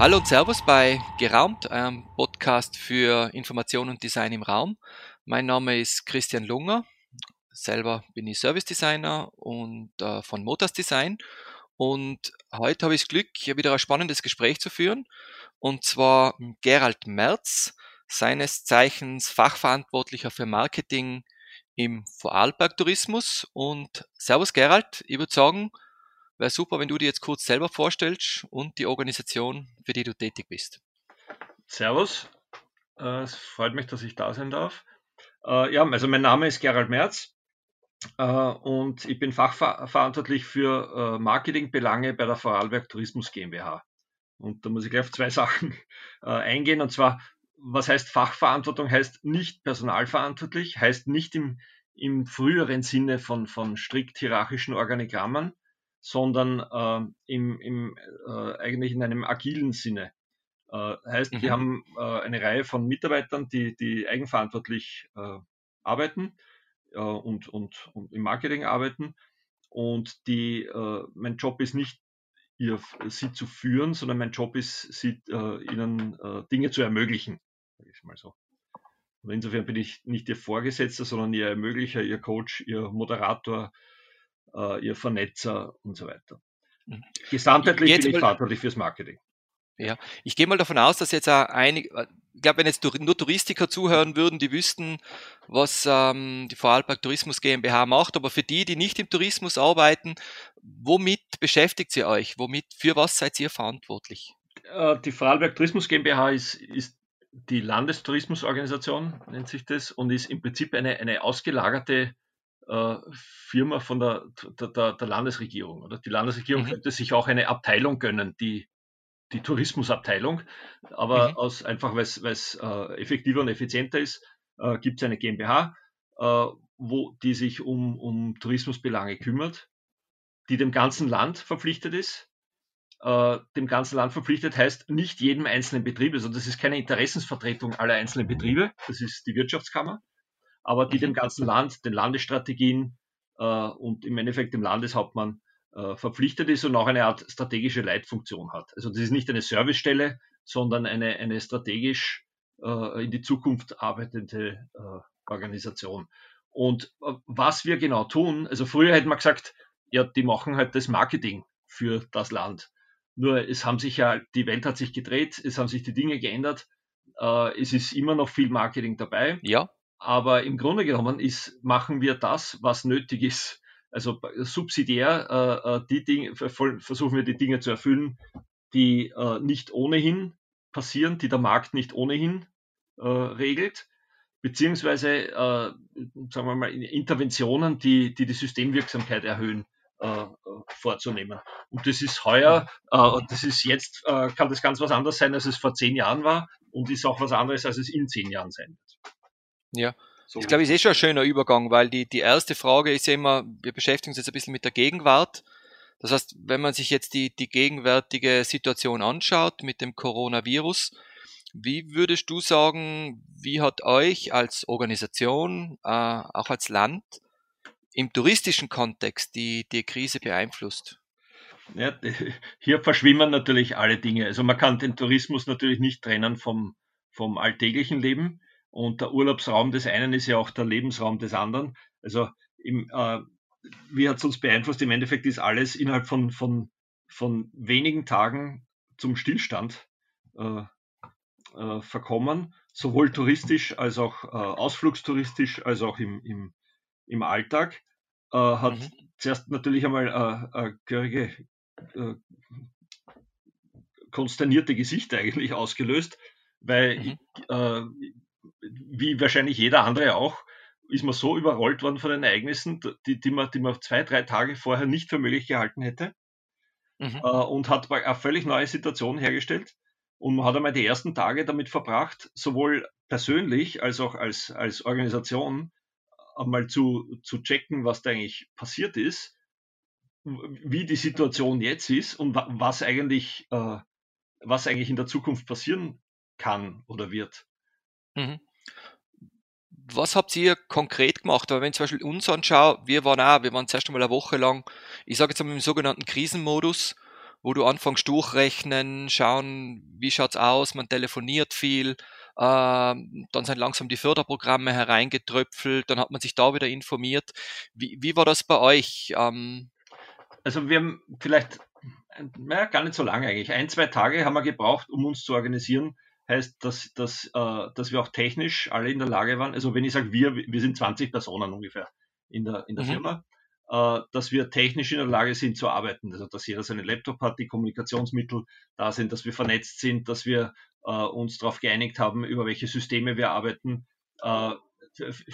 Hallo und Servus bei Geraumt, einem Podcast für Information und Design im Raum. Mein Name ist Christian Lunger. Selber bin ich Service Designer und äh, von Motors Design. Und heute habe ich das Glück, hier wieder ein spannendes Gespräch zu führen. Und zwar Gerald Merz, seines Zeichens Fachverantwortlicher für Marketing im Vorarlberg Tourismus. Und Servus Gerald, ich würde sagen, wäre super, wenn du dir jetzt kurz selber vorstellst und die Organisation, für die du tätig bist. Servus, äh, es freut mich, dass ich da sein darf. Äh, ja, also mein Name ist Gerald Merz äh, und ich bin fachverantwortlich für Marketingbelange bei der Vorarlberg Tourismus GmbH. Und da muss ich gleich auf zwei Sachen eingehen. Und zwar, was heißt Fachverantwortung? Heißt nicht personalverantwortlich, heißt nicht im, im früheren Sinne von, von strikt hierarchischen Organigrammen, sondern äh, im, im, äh, eigentlich in einem agilen Sinne. Äh, heißt, mhm. wir haben äh, eine Reihe von Mitarbeitern, die, die eigenverantwortlich äh, arbeiten äh, und, und, und im Marketing arbeiten. Und die, mein Job ist nicht, ihr, sie zu führen, sondern mein Job ist, sie, ihnen Dinge zu ermöglichen. Sag ich mal so. Und insofern bin ich nicht ihr Vorgesetzter, sondern ihr Ermöglicher, ihr Coach, ihr Moderator, äh, ihr Vernetzer und so weiter. Mhm. Gesamtheitlich bin ich verantwortlich fürs Marketing. Ja, ich gehe mal davon aus, dass jetzt auch einige, äh, ich glaube, wenn jetzt nur Touristiker zuhören würden, die wüssten, was ähm, die Vorarlberg Tourismus GmbH macht, aber für die, die nicht im Tourismus arbeiten, womit beschäftigt sie euch? Womit, für was seid ihr verantwortlich? Äh, die Vorarlberg Tourismus GmbH ist, ist die Landestourismusorganisation, nennt sich das, und ist im Prinzip eine, eine ausgelagerte äh, Firma von der, der, der, Landesregierung. Oder? Die Landesregierung mhm. könnte sich auch eine Abteilung gönnen, die, die Tourismusabteilung, aber mhm. aus, einfach weil es äh, effektiver und effizienter ist, äh, gibt es eine GmbH, äh, wo die sich um, um Tourismusbelange kümmert, die dem ganzen Land verpflichtet ist. Äh, dem ganzen Land verpflichtet heißt nicht jedem einzelnen Betrieb, also das ist keine Interessensvertretung aller einzelnen Betriebe, das ist die Wirtschaftskammer, aber die dem ganzen Land, den Landesstrategien äh, und im Endeffekt dem Landeshauptmann äh, verpflichtet ist und auch eine Art strategische Leitfunktion hat. Also das ist nicht eine Servicestelle, sondern eine, eine strategisch äh, in die Zukunft arbeitende äh, Organisation. Und äh, was wir genau tun, also früher hätte man gesagt, ja, die machen halt das Marketing für das Land. Nur es haben sich ja, die Welt hat sich gedreht, es haben sich die Dinge geändert. Äh, es ist immer noch viel Marketing dabei. Ja. Aber im Grunde genommen ist, machen wir das, was nötig ist. Also subsidiär äh, äh die Dinge, versuchen wir die Dinge zu erfüllen, die äh, nicht ohnehin passieren, die der Markt nicht ohnehin äh, regelt, beziehungsweise, äh, sagen wir mal, Interventionen, die die, die Systemwirksamkeit erhöhen, äh, vorzunehmen. Und das ist heuer, äh, das ist jetzt, äh, kann das ganz was anderes sein, als es vor zehn Jahren war und ist auch was anderes, als es in zehn Jahren sein wird. Ja. So. Ich glaube, ist eh schon ein schöner Übergang, weil die, die erste Frage ist ja immer, wir beschäftigen uns jetzt ein bisschen mit der Gegenwart. Das heißt, wenn man sich jetzt die, die gegenwärtige Situation anschaut mit dem Coronavirus, wie würdest du sagen, wie hat euch als Organisation, äh, auch als Land, im touristischen Kontext die, die Krise beeinflusst? Ja, hier verschwimmen natürlich alle Dinge. Also man kann den Tourismus natürlich nicht trennen vom, vom alltäglichen Leben. Und der Urlaubsraum des einen ist ja auch der Lebensraum des anderen. Also im, äh, wie hat es uns beeinflusst? Im Endeffekt ist alles innerhalb von, von, von wenigen Tagen zum Stillstand äh, äh, verkommen, sowohl touristisch als auch äh, ausflugstouristisch, als auch im, im, im Alltag. Äh, hat mhm. zuerst natürlich einmal äh, gehörige äh, konsternierte Gesichter eigentlich ausgelöst, weil mhm. äh, wie wahrscheinlich jeder andere auch, ist man so überrollt worden von den Ereignissen, die, die, man, die man zwei, drei Tage vorher nicht für möglich gehalten hätte. Mhm. Äh, und hat eine völlig neue Situation hergestellt. Und man hat einmal die ersten Tage damit verbracht, sowohl persönlich als auch als, als Organisation einmal zu, zu checken, was da eigentlich passiert ist, wie die Situation jetzt ist und was eigentlich, äh, was eigentlich in der Zukunft passieren kann oder wird. Mhm. Was habt ihr konkret gemacht? Weil wenn ich zum Beispiel uns anschaue, wir waren auch, wir waren zuerst einmal eine Woche lang, ich sage jetzt einmal im sogenannten Krisenmodus wo du anfängst durchrechnen, schauen, wie schaut's aus, man telefoniert viel, ähm, dann sind langsam die Förderprogramme hereingetröpfelt, dann hat man sich da wieder informiert. Wie, wie war das bei euch? Ähm, also wir haben vielleicht, naja, gar nicht so lange eigentlich, ein, zwei Tage haben wir gebraucht, um uns zu organisieren. Heißt, dass, dass, äh, dass wir auch technisch alle in der Lage waren. Also wenn ich sage wir, wir sind 20 Personen ungefähr in der, in der mhm. Firma äh, dass wir technisch in der Lage sind zu arbeiten. Also dass jeder seinen Laptop hat, die Kommunikationsmittel da sind, dass wir vernetzt sind, dass wir äh, uns darauf geeinigt haben, über welche Systeme wir arbeiten. Äh,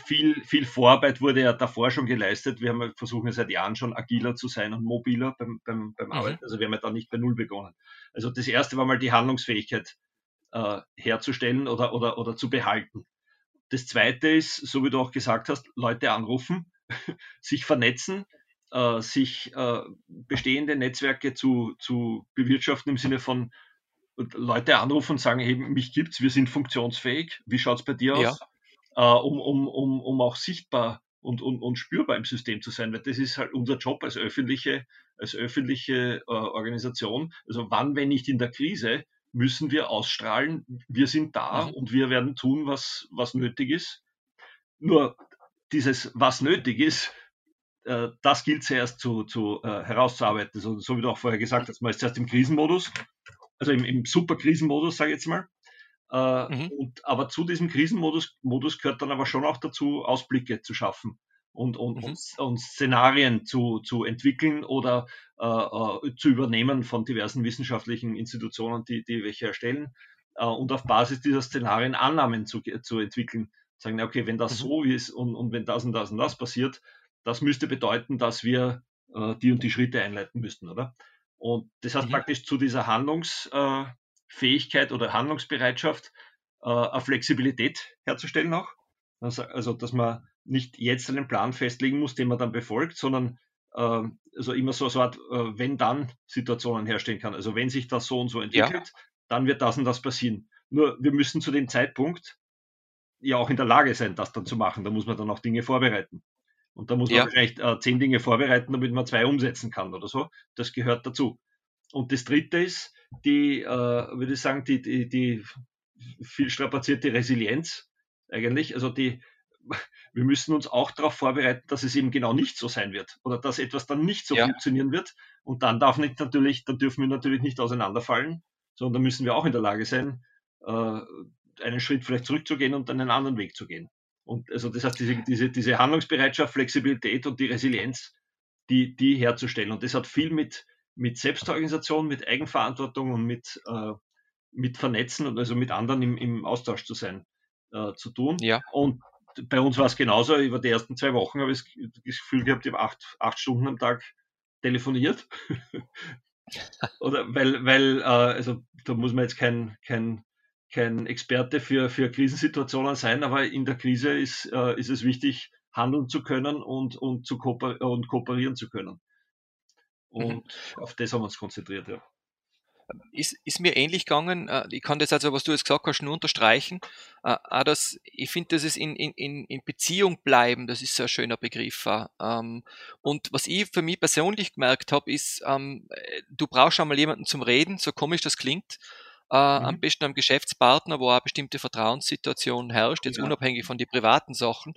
viel, viel Vorarbeit wurde ja davor schon geleistet. Wir haben versuchen seit Jahren schon agiler zu sein und mobiler beim, beim, beim mhm. Arbeiten. Also wir haben ja da nicht bei Null begonnen. Also das erste war mal die Handlungsfähigkeit äh, herzustellen oder, oder, oder zu behalten. Das zweite ist, so wie du auch gesagt hast, Leute anrufen sich vernetzen, äh, sich äh, bestehende Netzwerke zu, zu bewirtschaften im Sinne von Leute anrufen und sagen, hey, mich gibt's, wir sind funktionsfähig, wie schaut's bei dir aus? Ja. Äh, um, um, um, um auch sichtbar und, und, und spürbar im System zu sein, weil das ist halt unser Job als öffentliche, als öffentliche äh, Organisation. Also wann, wenn nicht in der Krise, müssen wir ausstrahlen, wir sind da mhm. und wir werden tun, was, was nötig ist. Nur dieses, was nötig ist, äh, das gilt zuerst zu, zu äh, herauszuarbeiten. So, so, wie du auch vorher gesagt hast, man ist zuerst im Krisenmodus, also im, im Super-Krisenmodus, sage ich jetzt mal. Äh, mhm. und, aber zu diesem Krisenmodus Modus gehört dann aber schon auch dazu, Ausblicke zu schaffen und, und, mhm. und, Szenarien zu, zu entwickeln oder äh, äh, zu übernehmen von diversen wissenschaftlichen Institutionen, die, die welche erstellen äh, und auf Basis dieser Szenarien Annahmen zu, zu entwickeln sagen, okay, wenn das mhm. so ist und, und wenn das und das und das passiert, das müsste bedeuten, dass wir äh, die und die Schritte einleiten müssten, oder? Und das heißt mhm. praktisch zu dieser Handlungsfähigkeit äh, oder Handlungsbereitschaft äh, eine Flexibilität herzustellen auch. Also, also, dass man nicht jetzt einen Plan festlegen muss, den man dann befolgt, sondern äh, also immer so eine Art äh, Wenn-Dann-Situationen herstellen kann. Also wenn sich das so und so entwickelt, ja. dann wird das und das passieren. Nur wir müssen zu dem Zeitpunkt ja auch in der Lage sein, das dann zu machen. Da muss man dann auch Dinge vorbereiten. Und da muss man ja. vielleicht äh, zehn Dinge vorbereiten, damit man zwei umsetzen kann oder so. Das gehört dazu. Und das dritte ist die, äh, würde ich sagen, die, die, die viel strapazierte Resilienz eigentlich. Also die, wir müssen uns auch darauf vorbereiten, dass es eben genau nicht so sein wird oder dass etwas dann nicht so ja. funktionieren wird. Und dann darf nicht natürlich, dann dürfen wir natürlich nicht auseinanderfallen, sondern müssen wir auch in der Lage sein, äh, einen Schritt vielleicht zurückzugehen und dann einen anderen Weg zu gehen. Und also das heißt, diese, diese, diese Handlungsbereitschaft, Flexibilität und die Resilienz, die, die herzustellen. Und das hat viel mit, mit Selbstorganisation, mit Eigenverantwortung und mit, äh, mit Vernetzen und also mit anderen im, im Austausch zu sein, äh, zu tun. Ja. Und bei uns war es genauso. Über die ersten zwei Wochen habe ich das Gefühl gehabt, ich habe acht, acht Stunden am Tag telefoniert. Oder weil, weil äh, also da muss man jetzt kein, kein kein Experte für, für Krisensituationen sein, aber in der Krise ist, äh, ist es wichtig, handeln zu können und, und, zu kooper und kooperieren zu können. Und mhm. auf das haben wir uns konzentriert, ja. Ist, ist mir ähnlich gegangen. Äh, ich kann das also, was du jetzt gesagt hast, nur unterstreichen. Äh, auch das, ich finde, das ist in, in, in Beziehung bleiben, das ist so ein schöner Begriff. Ähm, und was ich für mich persönlich gemerkt habe, ist, ähm, du brauchst einmal jemanden zum Reden, so komisch das klingt äh, mhm. am besten am Geschäftspartner, wo eine bestimmte Vertrauenssituation herrscht, jetzt ja. unabhängig von den privaten Sachen.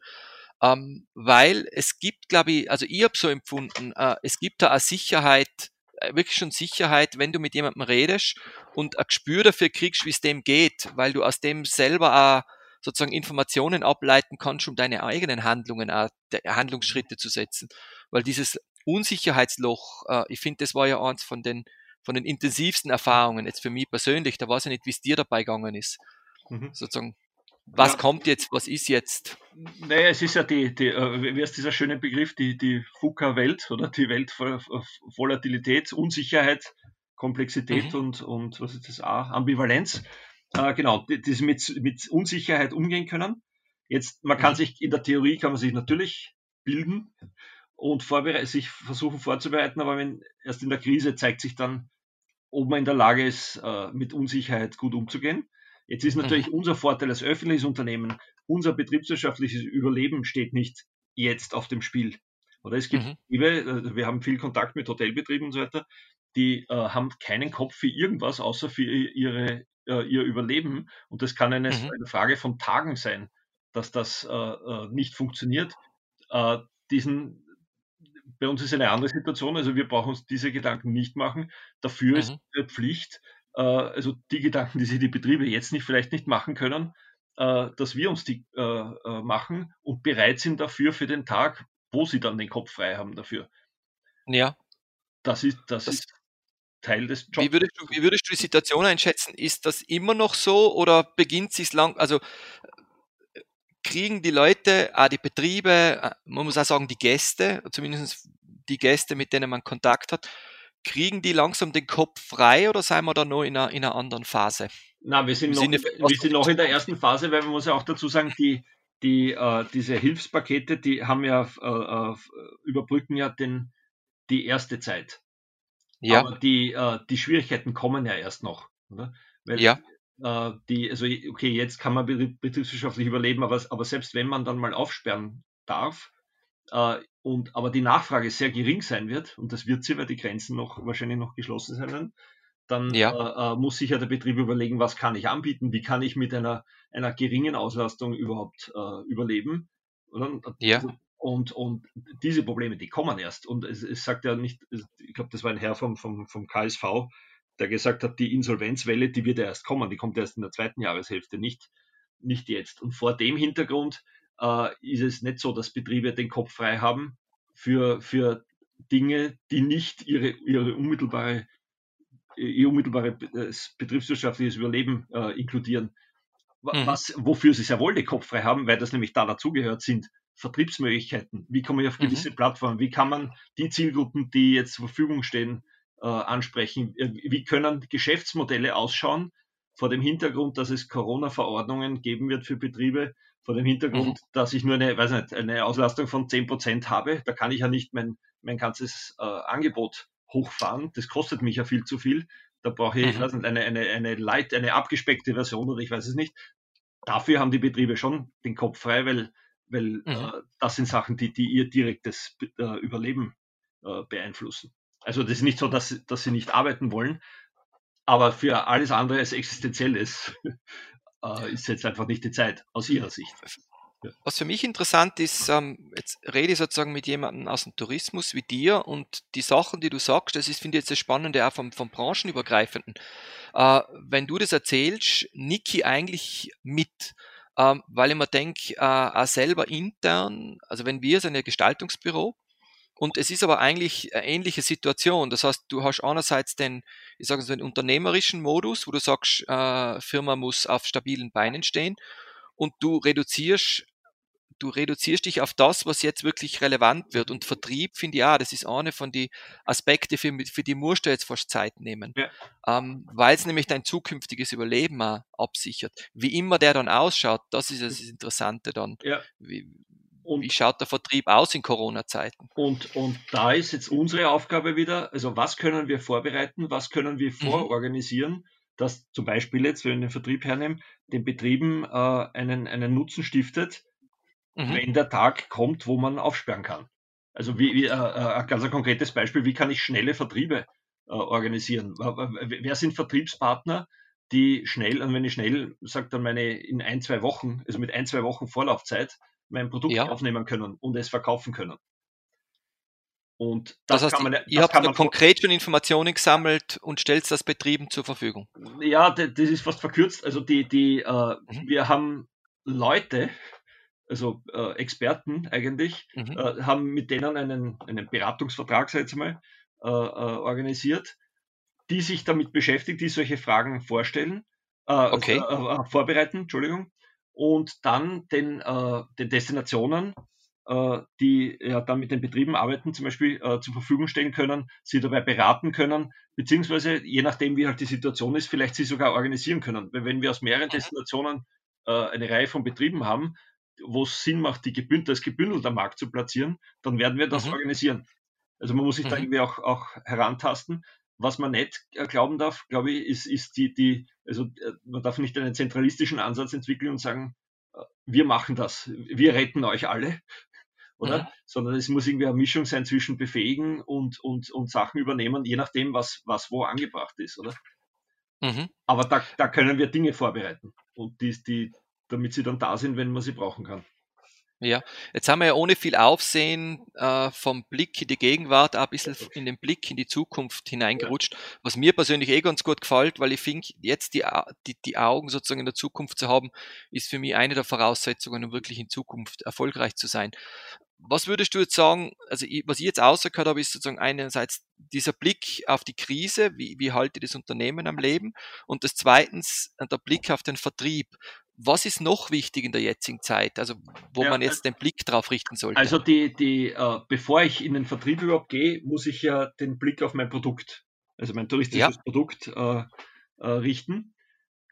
Ähm, weil es gibt, glaube ich, also ich habe so empfunden, es gibt da eine Sicherheit, wirklich schon Sicherheit, wenn du mit jemandem redest und ein Gespür dafür kriegst, wie es dem geht, weil du aus dem selber auch sozusagen Informationen ableiten kannst, um deine eigenen Handlungen, auch, Handlungsschritte zu setzen. Weil dieses Unsicherheitsloch, äh, ich finde, das war ja eins von den von den intensivsten Erfahrungen, jetzt für mich persönlich, da weiß ich nicht, wie es dir dabei gegangen ist. Mhm. Sozusagen, was ja. kommt jetzt, was ist jetzt? Naja, es ist ja die, die äh, wie ist dieser schöne Begriff, die, die FUKA-Welt oder die Welt voller Volatilität, Unsicherheit, Komplexität mhm. und, und was ist das A? Ambivalenz. Äh, genau, die, die mit, mit Unsicherheit umgehen können. Jetzt, man kann mhm. sich in der Theorie kann man sich natürlich bilden, und sich versuchen vorzubereiten, aber wenn erst in der Krise zeigt sich dann, ob man in der Lage ist, äh, mit Unsicherheit gut umzugehen. Jetzt ist natürlich unser Vorteil als öffentliches Unternehmen, unser betriebswirtschaftliches Überleben steht nicht jetzt auf dem Spiel. Oder es gibt, mhm. Äh, wir haben viel Kontakt mit Hotelbetrieben und so weiter, die äh, haben keinen Kopf für irgendwas, außer für ihre, äh, ihr Überleben. Und das kann eine, mhm. eine, Frage von Tagen sein, dass das äh, äh nicht funktioniert. Äh, diesen, bei uns ist eine andere Situation, also wir brauchen uns diese Gedanken nicht machen. Dafür mhm. ist die Pflicht, also die Gedanken, die sich die Betriebe jetzt nicht vielleicht nicht machen können, dass wir uns die machen und bereit sind dafür für den Tag, wo sie dann den Kopf frei haben dafür. Ja. Das ist, das, das ist Teil des Jobs. Wie würdest, du, wie würdest du die Situation einschätzen? Ist das immer noch so oder beginnt es lang, also kriegen die Leute, auch die Betriebe, äh, man muss auch sagen, die Gäste, zumindest die Gäste, mit denen man Kontakt hat, kriegen die langsam den Kopf frei oder sind wir da noch in einer, in einer anderen Phase? Na, wir sind, noch, wir sind noch in der ersten Phase, weil man muss ja auch dazu sagen, die, die, äh, diese Hilfspakete, die haben ja, äh, äh überbrücken ja den, die erste Zeit. Ja. Aber die, äh, die Schwierigkeiten kommen ja erst noch. Oder? Weil, ja. Äh, die, also okay, jetzt kann man betriebswirtschaftlich überleben, aber, aber selbst wenn man dann mal aufsperren darf, äh, und aber die Nachfrage sehr gering sein wird, und das wird sie, weil die Grenzen noch wahrscheinlich noch geschlossen sein werden, dann ja. äh, äh muss sich ja der Betrieb überlegen, was kann ich anbieten, wie kann ich mit einer, einer geringen Auslastung überhaupt äh, überleben. Oder? Ja. Und, und diese Probleme, die kommen erst. Und es, es sagt ja nicht, ich glaube, das war ein Herr vom, vom, vom KSV, der gesagt hat, die Insolvenzwelle, die wird ja erst kommen, die kommt erst in der zweiten Jahreshälfte, nicht, nicht jetzt. Und vor dem Hintergrund äh, ist es nicht so, dass Betriebe den Kopf frei haben für, für Dinge, die nicht ihre, ihre unmittelbare, ihr unmittelbares betriebswirtschaftliches Überleben äh, inkludieren. Mhm. Was, wofür sie sehr wohl den Kopf frei haben, weil das nämlich da dazugehört, sind Vertriebsmöglichkeiten. Wie komme ich auf gewisse mhm. Plattformen? Wie kann man die Zielgruppen, die jetzt zur Verfügung stehen, äh, ansprechen? Äh, wie können Geschäftsmodelle ausschauen vor dem Hintergrund, dass es Corona-Verordnungen geben wird für Betriebe, vor dem Hintergrund, mhm. dass ich nur eine, weiß nicht, eine Auslastung von 10 Prozent habe? Da kann ich ja nicht mein, mein ganzes äh, Angebot hochfahren. Das kostet mich ja viel zu viel. Da brauche ich mhm. nicht, eine, eine, eine light, eine abgespeckte Version oder ich weiß es nicht. Dafür haben die Betriebe schon den Kopf frei, weil weil mhm. äh, das sind Sachen, die, die ihr direktes äh, Überleben äh, beeinflussen. Also das ist nicht so, dass, dass sie nicht arbeiten wollen, aber für alles andere als existenziell ist, äh, ist jetzt einfach nicht die Zeit aus ihrer Sicht. Was für mich interessant ist, ähm, jetzt rede ich sozusagen mit jemandem aus dem Tourismus wie dir und die Sachen, die du sagst, das ist, finde ich jetzt das Spannende auch vom, vom Branchenübergreifenden. Äh, wenn du das erzählst, nicke ich eigentlich mit ähm, weil ich mir denke, äh, auch selber intern, also wenn wir sind ja Gestaltungsbüro, und es ist aber eigentlich eine ähnliche Situation. Das heißt, du hast einerseits den, ich sage so, den unternehmerischen Modus, wo du sagst, äh, Firma muss auf stabilen Beinen stehen und du reduzierst du reduzierst dich auf das, was jetzt wirklich relevant wird. Und Vertrieb finde ich auch, das ist eine von den Aspekten, für, für die musst du jetzt fast Zeit nehmen. Ja. Ähm, Weil es nämlich dein zukünftiges Überleben auch absichert. Wie immer der dann ausschaut, das ist das Interessante dann. Ja. Wie, und, wie schaut der Vertrieb aus in Corona-Zeiten? Und, und da ist jetzt unsere Aufgabe wieder, also was können wir vorbereiten, was können wir mhm. vororganisieren, mhm. dass zum Beispiel jetzt, wenn wir den Vertrieb hernehmen, den Betrieben äh, einen, einen Nutzen stiftet, mhm. wenn der Tag kommt, wo man aufsperren kann. Also wie, wie äh, äh ein ganz ein konkretes Beispiel, wie kann ich schnelle Vertriebe äh, organisieren? Wer sind Vertriebspartner, die schnell, und wenn ich schnell sage, dann meine in ein, zwei Wochen, also mit ein, zwei Wochen Vorlaufzeit, mein Produkt ja. aufnehmen können und es verkaufen können. Und das, das heißt, man, das ihr habt da konkret schon Informationen gesammelt und stellt das Betrieben zur Verfügung. Ja, das ist fast verkürzt. Also die, die, äh, mhm. wir haben Leute, also äh, Experten eigentlich, mhm. äh, haben mit denen einen, einen Beratungsvertrag, sag ich mal, äh, äh, organisiert, die sich damit beschäftigt, die solche Fragen vorstellen, äh, okay. Äh, vorbereiten, Entschuldigung, und dann den, den Destinationen, die ja dann mit den Betrieben arbeiten, zum Beispiel zur Verfügung stellen können, sie dabei beraten können, beziehungsweise je nachdem, wie halt die Situation ist, vielleicht sie sogar organisieren können. Weil wenn wir aus mehreren mhm. Destinationen eine Reihe von Betrieben haben, wo es Sinn macht, die gebündelt, als gebündelter Markt zu platzieren, dann werden wir das mhm. organisieren. Also man muss sich mhm. da irgendwie auch, auch herantasten. Was man nicht äh, glauben darf, glaube ich, ist, ist die, die, also äh, man darf nicht einen zentralistischen Ansatz entwickeln und sagen, äh, wir machen das, wir retten euch alle. oder? Mhm. Sondern es muss irgendwie eine Mischung sein zwischen befähigen und, und, und Sachen übernehmen, je nachdem, was, was wo angebracht ist, oder? Mhm. Aber da, da können wir Dinge vorbereiten und die, die, damit sie dann da sind, wenn man sie brauchen kann. Ja, jetzt haben wir ja ohne viel Aufsehen äh, vom Blick in die Gegenwart ein bisschen in den Blick in die Zukunft hineingerutscht, was mir persönlich eh ganz gut gefällt, weil ich finde, jetzt die, die, die Augen sozusagen in der Zukunft zu haben, ist für mich eine der Voraussetzungen, um wirklich in Zukunft erfolgreich zu sein. Was würdest du jetzt sagen, also ich, was ich jetzt ausgehört habe, ist sozusagen einerseits dieser Blick auf die Krise, wie, wie halte das Unternehmen am Leben und das zweitens der Blick auf den Vertrieb. Was ist noch wichtig in der jetzigen Zeit, also wo ja, man jetzt den Blick drauf richten sollte? Also die, die, äh, bevor ich in den Vertrieb überhaupt gehe, muss ich ja den Blick auf mein Produkt, also mein touristisches ja. Produkt äh, äh, richten.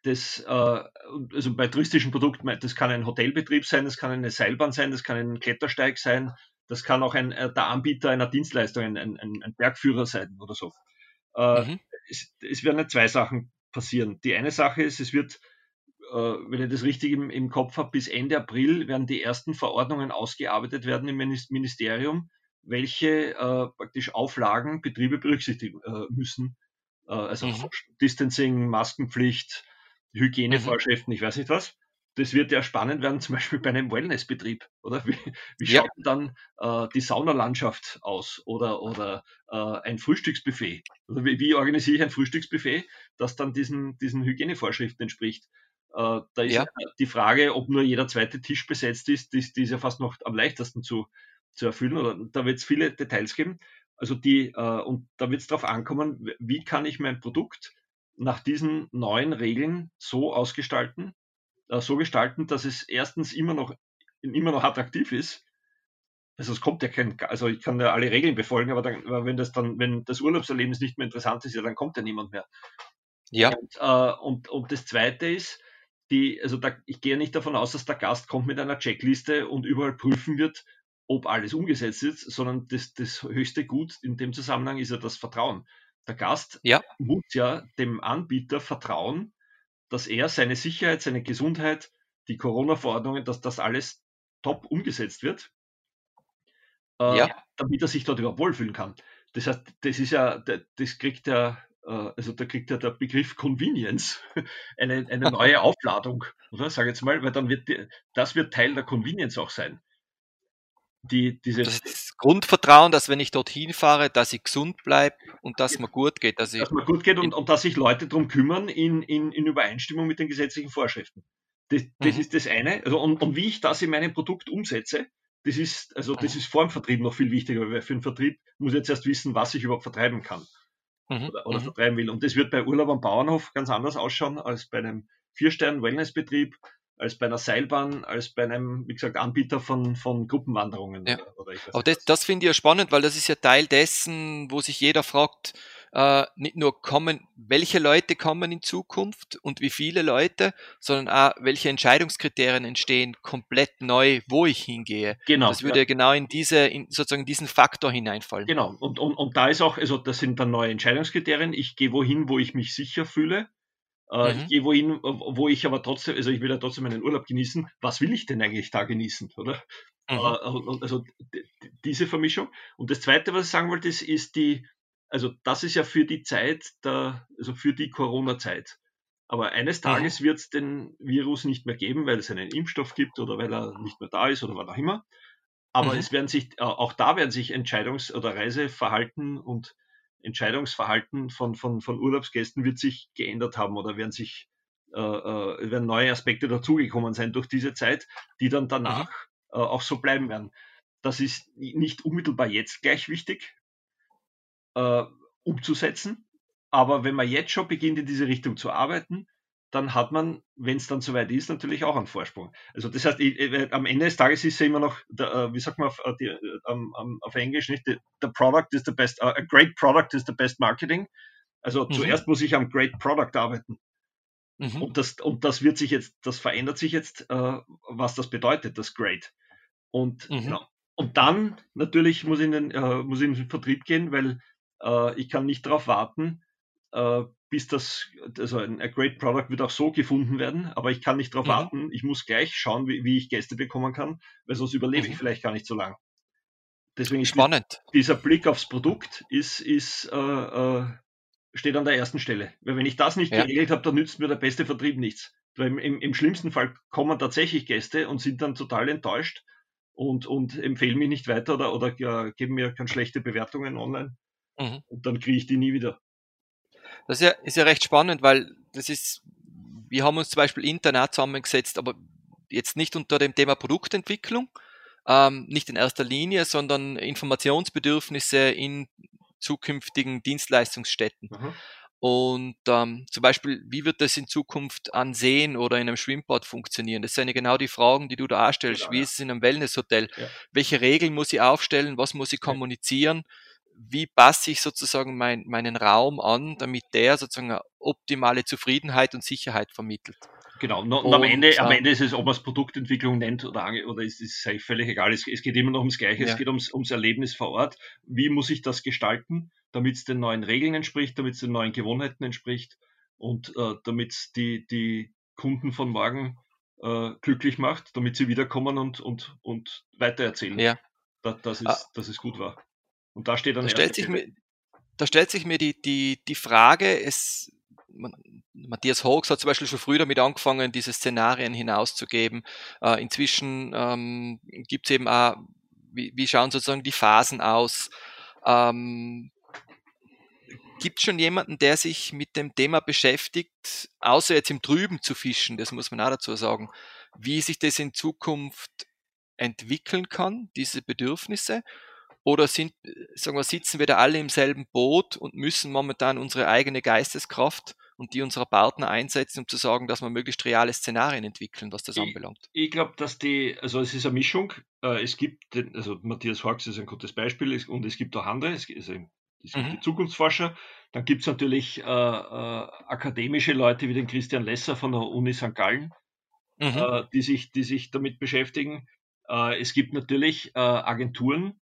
Das, äh, also bei touristischen Produkten, das kann ein Hotelbetrieb sein, das kann eine Seilbahn sein, das kann ein Klettersteig sein, das kann auch ein, äh, der Anbieter einer Dienstleistung, ein, ein, ein Bergführer sein oder so. Äh, mhm. Es, es werden zwei Sachen passieren. Die eine Sache ist, es wird wenn ich das richtig im, im Kopf habe, bis Ende April werden die ersten Verordnungen ausgearbeitet werden im Ministerium, welche äh, praktisch Auflagen Betriebe berücksichtigen äh, müssen. Äh, also mhm. Distancing, Maskenpflicht, Hygienevorschriften, mhm. ich weiß nicht was. Das wird ja spannend werden, zum Beispiel bei einem Wellnessbetrieb, oder? Wie, wie ja. schaut dann äh, die Saunalandschaft aus oder, oder äh, ein Frühstücksbuffet? Oder wie, wie organisiere ich ein Frühstücksbuffet, das dann diesen, diesen Hygienevorschriften entspricht? Äh, da ist ja. die Frage, ob nur jeder zweite Tisch besetzt ist, die, die ist ja fast noch am leichtesten zu, zu erfüllen. Oder da wird es viele Details geben. Also die, äh, und da wird es darauf ankommen, wie kann ich mein Produkt nach diesen neuen Regeln so ausgestalten, äh, so gestalten, dass es erstens immer noch, immer noch attraktiv ist. Also es kommt ja kein, also ich kann ja alle Regeln befolgen, aber, dann, aber wenn das dann, wenn das Urlaubserlebnis nicht mehr interessant ist, ja, dann kommt ja niemand mehr. Ja. Und, äh, und, und das zweite ist, die, also da, ich gehe nicht davon aus, dass der Gast kommt mit einer Checkliste und überall prüfen wird, ob alles umgesetzt ist, sondern das, das höchste Gut in dem Zusammenhang ist ja das Vertrauen. Der Gast ja. muss ja dem Anbieter vertrauen, dass er seine Sicherheit, seine Gesundheit, die Corona-Verordnungen, dass das alles top umgesetzt wird, äh, ja. damit er sich dort überhaupt wohlfühlen kann. Das heißt, das ist ja, das kriegt er äh, also da kriegt ja der Begriff Convenience eine, eine neue Aufladung, oder? Sag jetzt mal, weil dann wird die, das wird Teil der Convenience auch sein. Die, diese das, das Grundvertrauen, dass wenn ich dorthin fahre, dass ich gesund bleibe und dass mir gut geht. Dass, dass mir gut geht und, und dass sich Leute darum kümmern in, in, in Übereinstimmung mit den gesetzlichen Vorschriften. Das, das mhm. ist das eine. Also, und, und wie ich das in meinem Produkt umsetze, das ist, also das mhm. ist vor dem Vertrieb noch viel wichtiger, weil für den Vertrieb muss ich jetzt erst wissen, was ich überhaupt vertreiben kann mhm. oder, oder mhm. vertreiben will. Und das wird bei Urlaub am Bauernhof ganz anders ausschauen als bei einem Vier-Stern-Wellnessbetrieb, als bei einer Seilbahn, als bei einem, wie gesagt, Anbieter von, von Gruppenwanderungen. Ja. Oder, oder Aber das, das finde ich ja spannend, weil das ist ja Teil dessen, wo sich jeder fragt, äh, nicht nur kommen, welche Leute kommen in Zukunft und wie viele Leute, sondern auch welche Entscheidungskriterien entstehen komplett neu, wo ich hingehe. Genau. Das würde ja genau in diese, in sozusagen diesen Faktor hineinfallen. Genau. Und, und, und da ist auch, also das sind dann neue Entscheidungskriterien. Ich gehe wohin, wo ich mich sicher fühle. Äh, mhm. Ich gehe wohin, wo ich aber trotzdem, also ich will ja trotzdem meinen Urlaub genießen. Was will ich denn eigentlich da genießen, oder? Mhm. Äh, also diese Vermischung. Und das Zweite, was ich sagen wollte, ist, ist die, also das ist ja für die Zeit, der, also für die Corona-Zeit. Aber eines Tages mhm. wird es den Virus nicht mehr geben, weil es einen Impfstoff gibt oder weil er nicht mehr da ist oder was auch immer. Aber mhm. es werden sich, äh, auch da werden sich Entscheidungs- oder Reiseverhalten und Entscheidungsverhalten von, von, von Urlaubsgästen wird sich geändert haben oder werden sich äh, äh, werden neue Aspekte dazugekommen sein durch diese Zeit, die dann danach mhm. äh, auch so bleiben werden. Das ist nicht unmittelbar jetzt gleich wichtig, äh, umzusetzen. Aber wenn man jetzt schon beginnt, in diese Richtung zu arbeiten, dann hat man, wenn es dann soweit ist, natürlich auch einen Vorsprung. Also das heißt, ich, ich, am Ende des Tages ist ja immer noch, der, äh, wie sagt man auf, äh, die, äh, auf Englisch nicht, the, the, product is the best, a great product is the best marketing. Also mhm. zuerst muss ich am great product arbeiten. Mhm. Und, das, und das wird sich jetzt, das verändert sich jetzt, äh, was das bedeutet, das great. Und, mhm. ja, und dann natürlich muss ich, in den, äh, muss ich in den Vertrieb gehen, weil äh, ich kann nicht darauf warten, äh, bis das, also ein a Great Product wird auch so gefunden werden, aber ich kann nicht darauf mhm. warten. Ich muss gleich schauen, wie, wie, ich Gäste bekommen kann, weil sonst überlebe mhm. ich vielleicht gar nicht so lang. deswegen Spannend. Ist dieser Blick aufs Produkt ist, ist, äh, äh, steht an der ersten Stelle. Weil wenn ich das nicht ja. geregelt habe, dann nützt mir der beste Vertrieb nichts. Im, im, Im, schlimmsten Fall kommen tatsächlich Gäste und sind dann total enttäuscht und, und empfehlen mich nicht weiter oder, oder ja, geben mir keine schlechte Bewertungen online. Mhm. Und dann kriege ich die nie wieder. Das ist ja, ist ja recht spannend, weil das ist, wir haben uns zum Beispiel Internet zusammengesetzt, aber jetzt nicht unter dem Thema Produktentwicklung, ähm, nicht in erster Linie, sondern Informationsbedürfnisse in zukünftigen Dienstleistungsstätten. Mhm. Und ähm, zum Beispiel, wie wird das in Zukunft an Seen oder in einem Schwimmbad funktionieren? Das sind ja genau die Fragen, die du da stellst. Genau, wie ja. ist es in einem Wellnesshotel? Ja. Welche Regeln muss ich aufstellen? Was muss ich kommunizieren? Wie passe ich sozusagen mein, meinen Raum an, damit der sozusagen eine optimale Zufriedenheit und Sicherheit vermittelt? Genau, und, und am, Ende, am Ende ist es, ob man es Produktentwicklung nennt oder, oder ist es völlig egal. Es, es, geht immer noch ums Gleiche, ja. es geht ums, ums Erlebnis vor Ort. Wie muss ich das gestalten, damit es den neuen Regeln entspricht, damit es den neuen Gewohnheiten entspricht und äh, damit es die, die Kunden von morgen äh, glücklich macht, damit sie wiederkommen und, und, und weitererzählen, ja. dass, dass, es, ah. dass es gut war. Und da steht dann da stellt sich mir, da stellt sich mir die, die, die Frage, es, Matthias Hawks hat zum Beispiel schon früh damit angefangen, diese Szenarien hinauszugeben. Äh, inzwischen ähm, gibt es eben auch, wie, wie, schauen sozusagen die Phasen aus? Ähm, gibt es schon jemanden, der sich mit dem Thema beschäftigt, außer jetzt im Trüben zu fischen, das muss man auch dazu sagen, wie sich das in Zukunft entwickeln kann, diese Bedürfnisse? Oder sind, sagen wir, sitzen wir da alle im selben Boot und müssen momentan unsere eigene Geisteskraft und die unserer Partner einsetzen, um zu sagen, dass wir möglichst reale Szenarien entwickeln, was das ich, anbelangt? Ich glaube, dass die, also es ist eine Mischung. Äh, es gibt, also Matthias Hawks ist ein gutes Beispiel und es gibt auch andere, es, also es gibt mhm. die Zukunftsforscher. Dann gibt es natürlich äh, äh, akademische Leute wie den Christian Lesser von der Uni St. Gallen, mhm. äh, die, sich, die sich damit beschäftigen. Äh, es gibt natürlich äh, Agenturen,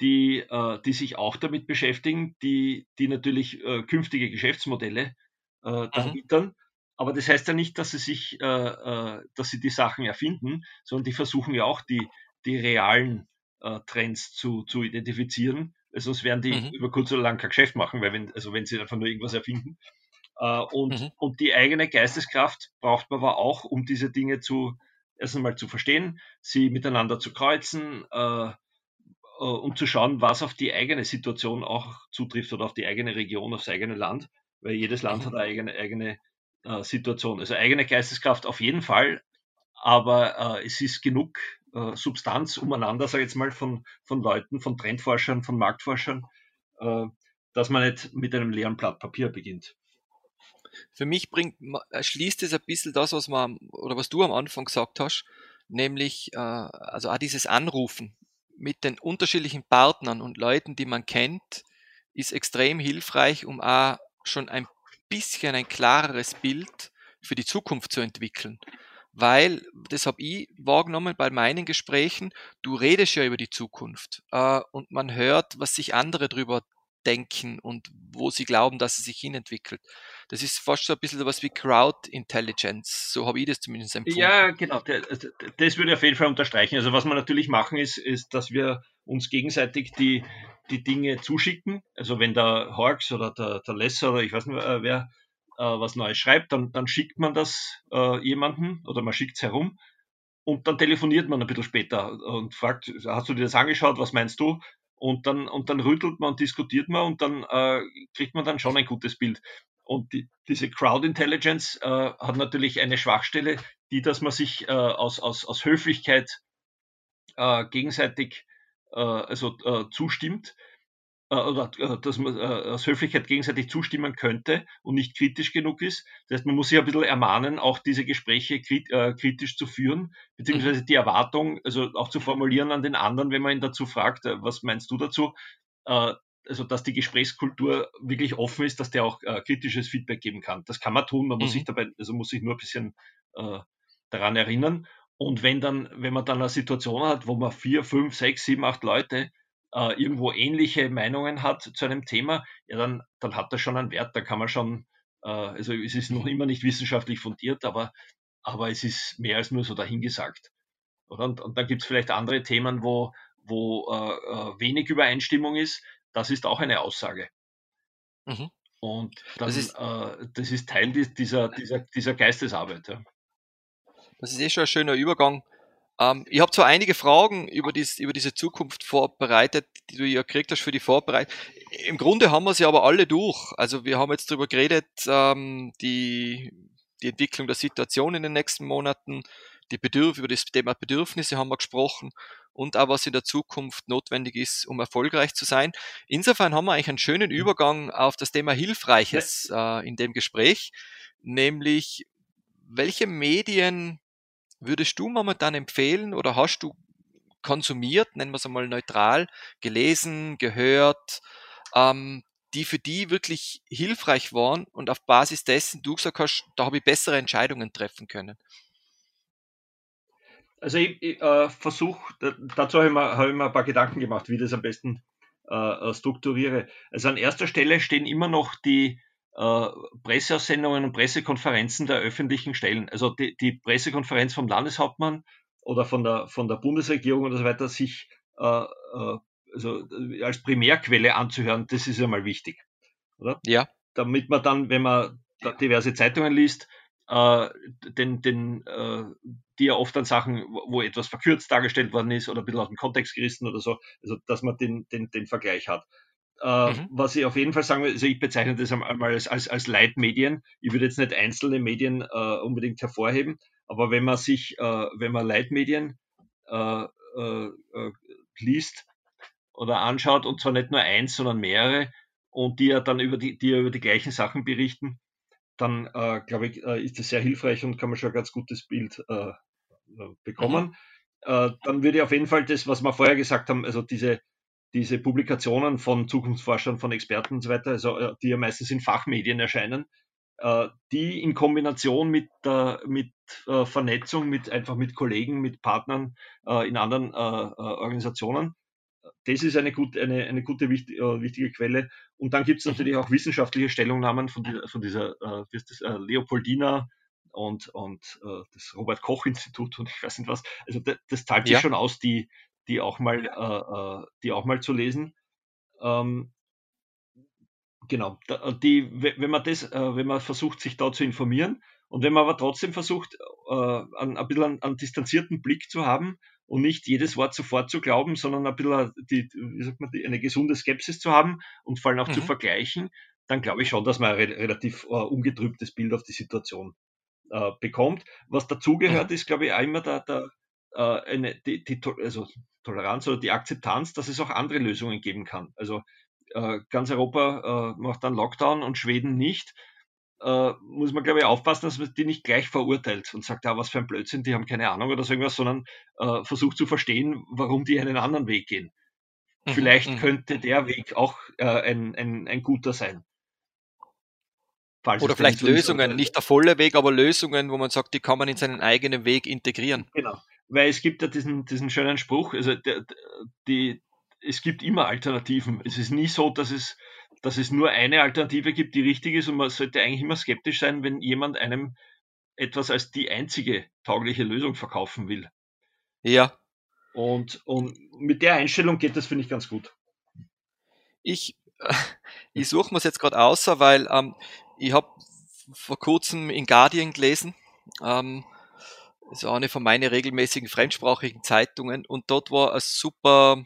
die, äh, die sich auch damit beschäftigen, die, die natürlich äh, künftige Geschäftsmodelle äh, darbietern. Mhm. Aber das heißt ja nicht, dass sie sich, äh, äh, dass sie die Sachen erfinden, sondern die versuchen ja auch die, die realen äh, Trends zu, zu identifizieren. Sonst werden die mhm. über kurz oder lang kein Geschäft machen, weil wenn, also wenn sie einfach nur irgendwas erfinden. Äh, und, mhm. und die eigene Geisteskraft braucht man aber auch, um diese Dinge zu erst einmal zu verstehen, sie miteinander zu kreuzen, äh, um zu schauen, was auf die eigene Situation auch zutrifft oder auf die eigene Region, aufs eigene Land, weil jedes Land hat eine eigene, eigene äh, Situation. Also eigene Geisteskraft auf jeden Fall, aber äh, es ist genug äh, Substanz umeinander, sage ich jetzt mal, von, von Leuten, von Trendforschern, von Marktforschern, äh, dass man nicht mit einem leeren Blatt Papier beginnt. Für mich bringt, schließt es ein bisschen das, was man, oder was du am Anfang gesagt hast, nämlich äh, also auch dieses Anrufen mit den unterschiedlichen Partnern und Leuten, die man kennt, ist extrem hilfreich, um auch schon ein bisschen ein klareres Bild für die Zukunft zu entwickeln. Weil, das habe ich wahrgenommen bei meinen Gesprächen, du redest ja über die Zukunft äh, und man hört, was sich andere drüber denken und wo sie glauben, dass es sich hinentwickelt. Das ist fast so ein bisschen was wie Crowd Intelligence. So habe ich das zumindest empfunden. Ja, genau. Das würde ich auf jeden Fall unterstreichen. Also was wir natürlich machen, ist, ist dass wir uns gegenseitig die, die Dinge zuschicken. Also wenn der Horks oder der, der Lesser oder ich weiß nicht äh, wer äh, was Neues schreibt, dann, dann schickt man das äh, jemanden oder man schickt es herum und dann telefoniert man ein bisschen später und fragt, hast du dir das angeschaut, was meinst du? Und dann, und dann rüttelt man und diskutiert man und dann äh, kriegt man dann schon ein gutes Bild. Und die, diese Crowd Intelligence äh, hat natürlich eine Schwachstelle, die, dass man sich äh, aus, aus, aus Höflichkeit äh, gegenseitig äh, also, äh, zustimmt oder äh, dass man äh, aus Höflichkeit gegenseitig zustimmen könnte und nicht kritisch genug ist. Das heißt, man muss sich ein bisschen ermahnen, auch diese Gespräche krit, äh, kritisch zu führen, beziehungsweise die Erwartung, also auch zu formulieren an den anderen, wenn man ihn dazu fragt, äh, was meinst du dazu? Äh, also, dass die Gesprächskultur wirklich offen ist, dass der auch kritisches Feedback geben kann. Das kann man tun, man muss mhm. sich dabei, also muss sich nur ein bisschen daran erinnern. Und wenn dann, wenn man dann eine Situation hat, wo man vier, fünf, sechs, sieben, acht Leute äh, irgendwo ähnliche Meinungen hat zu einem Thema, ja, dann, dann hat das schon einen Wert. Da kann man schon, äh, also es ist noch immer nicht wissenschaftlich fundiert, aber, aber es ist mehr als nur so dahingesagt. Und, und dann gibt es vielleicht andere Themen, wo, wo äh, wenig Übereinstimmung ist, das ist auch eine Aussage. Mhm. Und dann, das, ist, äh, das ist Teil dieser, dieser, dieser Geistesarbeit. Ja. Das ist eh schon ein schöner Übergang. Ähm, ich habe zwar einige Fragen über, dies, über diese Zukunft vorbereitet, die du ja gekriegt hast für die Vorbereitung. Im Grunde haben wir sie aber alle durch. Also wir haben jetzt darüber geredet, ähm, die, die Entwicklung der Situation in den nächsten Monaten, die Bedürf über das Thema Bedürfnisse haben wir gesprochen und auch was in der Zukunft notwendig ist, um erfolgreich zu sein. Insofern haben wir eigentlich einen schönen mhm. Übergang auf das Thema Hilfreiches äh, in dem Gespräch, nämlich welche Medien würdest du momentan empfehlen oder hast du konsumiert, nennen wir es einmal neutral, gelesen, gehört, ähm, die für die wirklich hilfreich waren und auf Basis dessen du gesagt hast, da habe ich bessere Entscheidungen treffen können? Also ich, ich äh, versuche, dazu habe ich, mir, hab ich mir ein paar Gedanken gemacht, wie ich das am besten äh, äh, strukturiere. Also an erster Stelle stehen immer noch die äh, Presseaussendungen und Pressekonferenzen der öffentlichen Stellen. Also die, die, Pressekonferenz vom Landeshauptmann oder von der, von der Bundesregierung oder so weiter, sich äh, äh, also als Primärquelle anzuhören, das ist ja mal wichtig. Oder? Ja. Damit man dann, wenn man diverse Zeitungen liest, äh, den, den, äh, die ja oft an Sachen, wo etwas verkürzt dargestellt worden ist oder ein bisschen aus dem Kontext gerissen oder so, also dass man den, den, den Vergleich hat. Äh, mhm. Was ich auf jeden Fall sagen will, also ich bezeichne das einmal als, als, als Leitmedien. Ich würde jetzt nicht einzelne Medien äh, unbedingt hervorheben, aber wenn man sich, äh, wenn man Leitmedien äh, äh, äh, liest oder anschaut, und zwar nicht nur eins, sondern mehrere, und die ja dann über die, die ja über die gleichen Sachen berichten, dann glaube ich, ist das sehr hilfreich und kann man schon ein ganz gutes Bild bekommen. Mhm. dann würde ich auf jeden Fall das, was wir vorher gesagt haben, also diese diese Publikationen von Zukunftsforschern, von Experten und so weiter, also äh, die ja meistens in Fachmedien erscheinen, äh, die in Kombination mit, äh, mit Vernetzung, mit einfach mit Kollegen, mit Partnern in anderen Organisationen, das ist eine, gut, eine, eine gute, wichtige Quelle. Und dann gibt es natürlich auch wissenschaftliche Stellungnahmen von dieser, von dieser wie ist das, Leopoldina und, und das Robert Koch Institut und ich weiß nicht was. Also das, das zahlt sich ja. schon aus, die, die auch mal, äh, äh, die auch mal zu lesen. Ähm, genau, die, wenn man das, äh, wenn man versucht, sich da zu informieren und wenn man aber trotzdem versucht, äh, ein, ein bisschen einen, einen, distanzierten Blick zu haben und nicht jedes Wort sofort zu glauben, sondern ein bisschen die, wie sagt man, eine gesunde Skepsis zu haben und vor allem auch mhm. zu vergleichen, dann glaube ich schon, dass man ein re relativ uh, ungetrübtes Bild auf die Situation uh, bekommt. Was dazugehört, mhm. ist, glaube ich, auch immer der, der, eine, die, die, also Toleranz oder die Akzeptanz, dass es auch andere Lösungen geben kann. Also äh, ganz Europa äh, macht dann Lockdown und Schweden nicht. Äh, muss man, glaube ich, aufpassen, dass man die nicht gleich verurteilt und sagt, ja, was für ein Blödsinn, die haben keine Ahnung oder so irgendwas, sondern äh, versucht zu verstehen, warum die einen anderen Weg gehen. Mhm, Vielleicht mhm. könnte der Weg auch äh, ein, ein, ein guter sein. Falls oder vielleicht Lösungen, nicht der volle Weg, aber Lösungen, wo man sagt, die kann man in seinen eigenen Weg integrieren. Genau weil es gibt ja diesen, diesen schönen Spruch, also der, die, es gibt immer Alternativen. Es ist nie so, dass es, dass es nur eine Alternative gibt, die richtig ist und man sollte eigentlich immer skeptisch sein, wenn jemand einem etwas als die einzige taugliche Lösung verkaufen will. Ja. Und, und mit der Einstellung geht das, finde ich, ganz gut. Ich, ich suche mir es jetzt gerade außer, weil ähm, ich habe vor kurzem in Guardian gelesen, ähm, ist eine von meinen regelmäßigen fremdsprachigen Zeitungen. Und dort war ein super,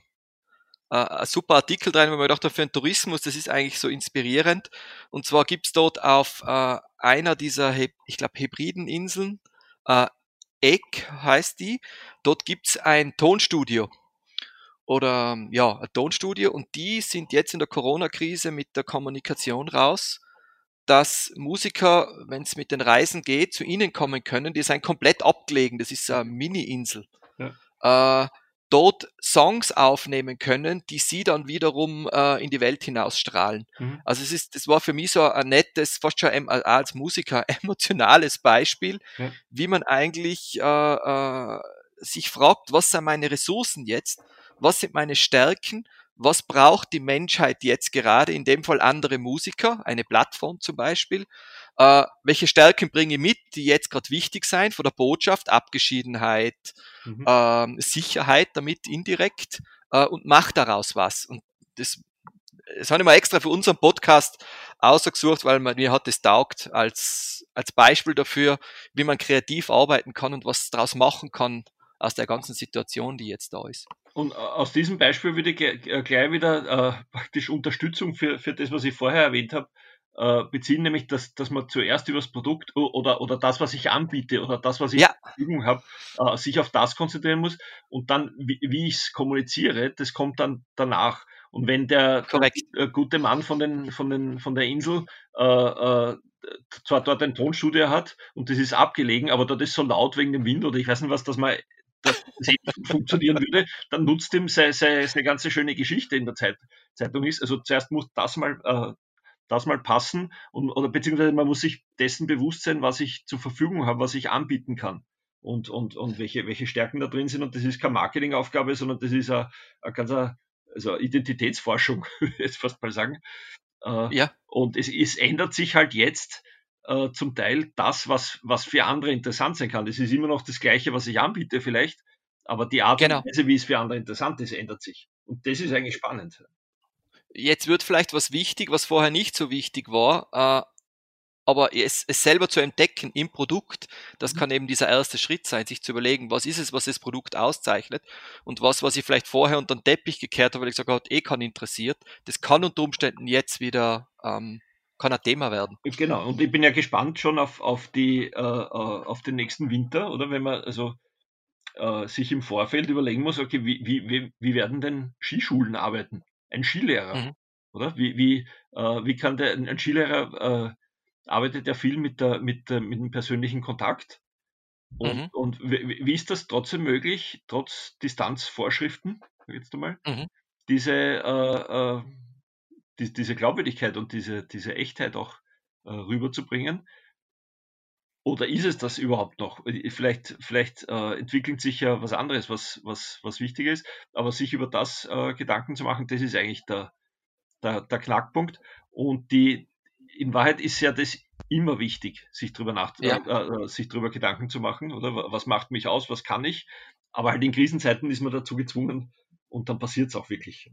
äh, ein super Artikel drin, wo man gedacht für den Tourismus, das ist eigentlich so inspirierend. Und zwar gibt's dort auf äh, einer dieser, ich glaube, Hebrideninseln, äh, Eck heißt die, dort gibt's ein Tonstudio. Oder ja, ein Tonstudio. Und die sind jetzt in der Corona-Krise mit der Kommunikation raus dass Musiker, wenn es mit den Reisen geht, zu ihnen kommen können. Die sind komplett abgelegen. Das ist eine Mini-Insel. Ja. Äh, dort Songs aufnehmen können, die sie dann wiederum äh, in die Welt hinausstrahlen. Mhm. Also es ist, das war für mich so ein nettes, fast schon als Musiker emotionales Beispiel, ja. wie man eigentlich äh, äh, sich fragt, was sind meine Ressourcen jetzt, was sind meine Stärken was braucht die Menschheit jetzt gerade, in dem Fall andere Musiker, eine Plattform zum Beispiel, äh, welche Stärken bringe ich mit, die jetzt gerade wichtig sein von der Botschaft, Abgeschiedenheit, mhm. äh, Sicherheit damit indirekt, äh, und mach daraus was. Und das, das habe ich mal extra für unseren Podcast ausgesucht, weil man, mir hat es taugt als, als Beispiel dafür, wie man kreativ arbeiten kann und was daraus machen kann aus der ganzen Situation, die jetzt da ist. Und äh, aus diesem Beispiel würde ich äh, gleich wieder äh, praktisch Unterstützung für, für das, was ich vorher erwähnt habe, äh, beziehen, nämlich dass, dass man zuerst über das Produkt oder, oder das, was ich anbiete oder das, was ich ja. zur Verfügung habe, äh, sich auf das konzentrieren muss und dann, wie, wie ich es kommuniziere, das kommt dann danach. Und wenn der, der äh, gute Mann von, den, von, den, von der Insel äh, äh, zwar dort ein Tonstudio hat und das ist abgelegen, aber dort ist so laut wegen dem Wind oder ich weiß nicht was, dass man dass das funktionieren würde, dann nutzt ihm seine, seine, seine ganze schöne Geschichte in der Zeit, Zeitung ist. Also zuerst muss das mal äh, das mal passen und, oder beziehungsweise man muss sich dessen bewusst sein, was ich zur Verfügung habe, was ich anbieten kann und, und, und welche, welche Stärken da drin sind. Und das ist keine Marketingaufgabe, sondern das ist eine, eine ganz also Identitätsforschung, würde ich jetzt fast mal sagen. Äh, ja. Und es, es ändert sich halt jetzt äh, zum Teil das, was, was für andere interessant sein kann. Das ist immer noch das Gleiche, was ich anbiete vielleicht, aber die Art genau. und Weise, wie es für andere interessant ist, ändert sich. Und das ist eigentlich spannend. Jetzt wird vielleicht was wichtig, was vorher nicht so wichtig war, äh, aber es, es selber zu entdecken im Produkt, das mhm. kann eben dieser erste Schritt sein, sich zu überlegen, was ist es, was das Produkt auszeichnet und was, was ich vielleicht vorher unter den Teppich gekehrt habe, weil ich gesagt habe, eh kann interessiert, das kann unter Umständen jetzt wieder ähm, kann ein Thema werden. Genau, und ich bin ja gespannt schon auf, auf, die, äh, äh auf den nächsten Winter, oder wenn man also äh, sich im Vorfeld überlegen muss, okay, wie, wie, wie werden denn Skischulen arbeiten? ein Skilehrer, mhm. oder? Wie, wie, äh, wie kann der, ein Skilehrer äh, arbeitet ja viel mit, der, mit, der, mit dem persönlichen Kontakt. Und, mhm. und wie, wie, ist das trotzdem möglich, trotz Distanzvorschriften, jetzt einmal, mhm. diese, äh, äh, die, diese Glaubwürdigkeit und diese, diese Echtheit auch äh, rüberzubringen? Oder ist es das überhaupt noch? Vielleicht, vielleicht äh, entwickelt sich ja was anderes, was, was, was wichtig ist, aber sich über das äh, Gedanken zu machen, das ist eigentlich der, der, der Knackpunkt. Und die, in Wahrheit ist ja das immer wichtig, sich darüber nach, ja. äh, äh sich darüber Gedanken zu machen, oder was macht mich aus, was kann ich. Aber halt in Krisenzeiten ist man dazu gezwungen und dann passiert es auch wirklich.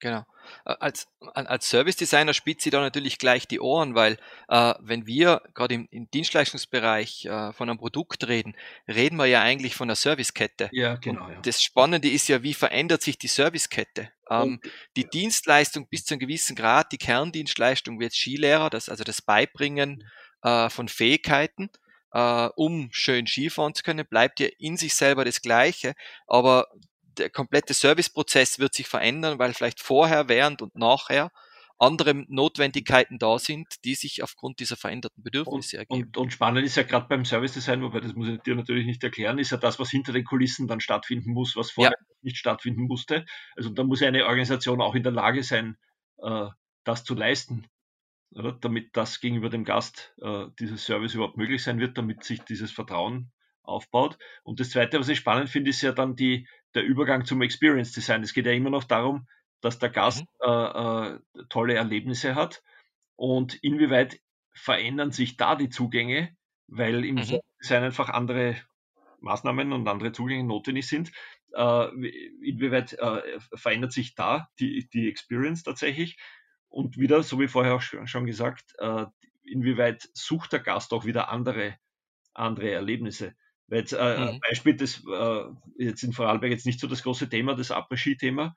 Genau. Als, als Service Designer spitzt sie da natürlich gleich die Ohren, weil äh, wenn wir gerade im, im Dienstleistungsbereich äh, von einem Produkt reden, reden wir ja eigentlich von einer Servicekette. Ja, genau. Ja. Das Spannende ist ja, wie verändert sich die Servicekette? Ähm, die ja. Dienstleistung bis zu einem gewissen Grad, die Kerndienstleistung wie jetzt Skilehrer, das, also das Beibringen äh, von Fähigkeiten, äh, um schön Skifahren zu können, bleibt ja in sich selber das Gleiche, aber der komplette Serviceprozess wird sich verändern, weil vielleicht vorher, während und nachher andere Notwendigkeiten da sind, die sich aufgrund dieser veränderten Bedürfnisse und, ergeben. Und, und spannend ist ja gerade beim Service Design, wobei das muss ich dir natürlich nicht erklären, ist ja das, was hinter den Kulissen dann stattfinden muss, was vorher ja. nicht stattfinden musste. Also da muss ja eine Organisation auch in der Lage sein, äh, das zu leisten, oder? damit das gegenüber dem Gast äh, dieses Service überhaupt möglich sein wird, damit sich dieses Vertrauen aufbaut. Und das Zweite, was ich spannend finde, ist ja dann die, der Übergang zum Experience Design. Es geht ja immer noch darum, dass der Gast mhm. äh, äh, tolle Erlebnisse hat und inwieweit verändern sich da die Zugänge, weil im mhm. Design einfach andere Maßnahmen und andere Zugänge notwendig sind. Äh, inwieweit äh, verändert sich da die, die Experience tatsächlich? Und wieder, so wie vorher auch schon gesagt, äh, inwieweit sucht der Gast auch wieder andere, andere Erlebnisse? Weil jetzt, äh, mhm. Beispiel, das äh, jetzt in Vorarlberg jetzt nicht so das große Thema, das Après-Ski-Thema,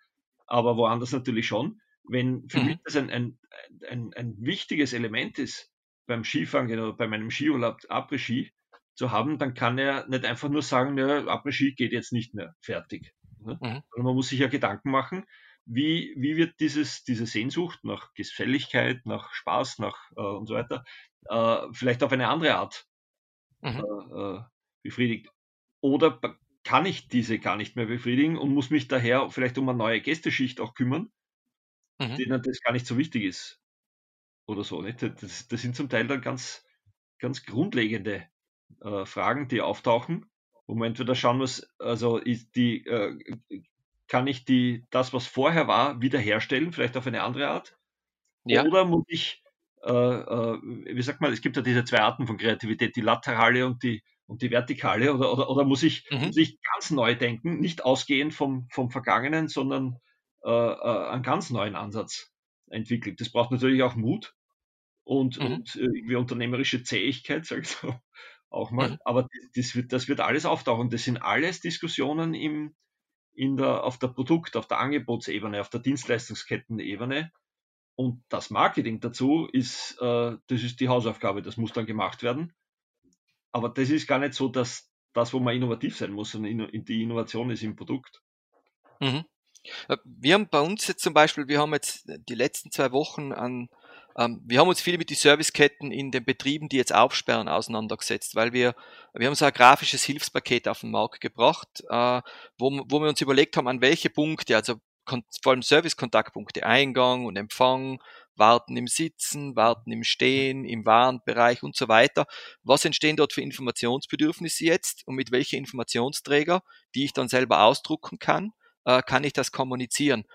aber woanders natürlich schon. Wenn für mhm. mich das ein, ein, ein, ein wichtiges Element ist, beim Skifahren oder bei meinem Skiurlaub Après-Ski zu haben, dann kann er nicht einfach nur sagen, ja, Après-Ski geht jetzt nicht mehr, fertig. Ne? Mhm. Man muss sich ja Gedanken machen, wie, wie wird dieses, diese Sehnsucht nach Gefälligkeit, nach Spaß, nach äh, und so weiter, äh, vielleicht auf eine andere Art mhm. Befriedigt. Oder kann ich diese gar nicht mehr befriedigen und muss mich daher vielleicht um eine neue Gästeschicht auch kümmern, mhm. denen das gar nicht so wichtig ist. Oder so. Nicht? Das, das sind zum Teil dann ganz, ganz grundlegende äh, Fragen, die auftauchen, wo man entweder schauen muss, also ist die, äh, kann ich die, das, was vorher war, wiederherstellen, vielleicht auf eine andere Art? Ja. Oder muss ich, äh, äh wie sagt man, es gibt ja diese zwei Arten von Kreativität, die laterale und die und die Vertikale oder, oder, oder muss, ich, mhm. muss ich ganz neu denken, nicht ausgehend vom, vom Vergangenen, sondern äh, äh, einen ganz neuen Ansatz entwickeln. Das braucht natürlich auch Mut und, mhm. und äh, unternehmerische Zähigkeit, sage ich so, auch mal. Mhm. Aber das wird, das wird alles auftauchen. Das sind alles Diskussionen im, in der, auf der Produkt-, auf der Angebotsebene, auf der Dienstleistungskettenebene. Und das Marketing dazu ist, äh, das ist die Hausaufgabe, das muss dann gemacht werden. Aber das ist gar nicht so, dass das, wo man innovativ sein muss, sondern die Innovation ist im Produkt. Mhm. Äh, wir haben bei uns jetzt zum Beispiel, wir haben jetzt die letzten zwei Wochen an, ähm, wir haben uns viel mit den Serviceketten in den Betrieben, die jetzt aufsperren, auseinandergesetzt, weil wir, wir haben so ein grafisches Hilfspaket auf den Markt gebracht, äh, wo, wo wir uns überlegt haben, an welche Punkte, also vor allem Service-Kontaktpunkte, Eingang und Empfang, Warten im Sitzen, Warten im Stehen, im Warenbereich und so weiter. Was entstehen dort für Informationsbedürfnisse jetzt und mit welchen Informationsträger, die ich dann selber ausdrucken kann, äh, kann ich das kommunizieren?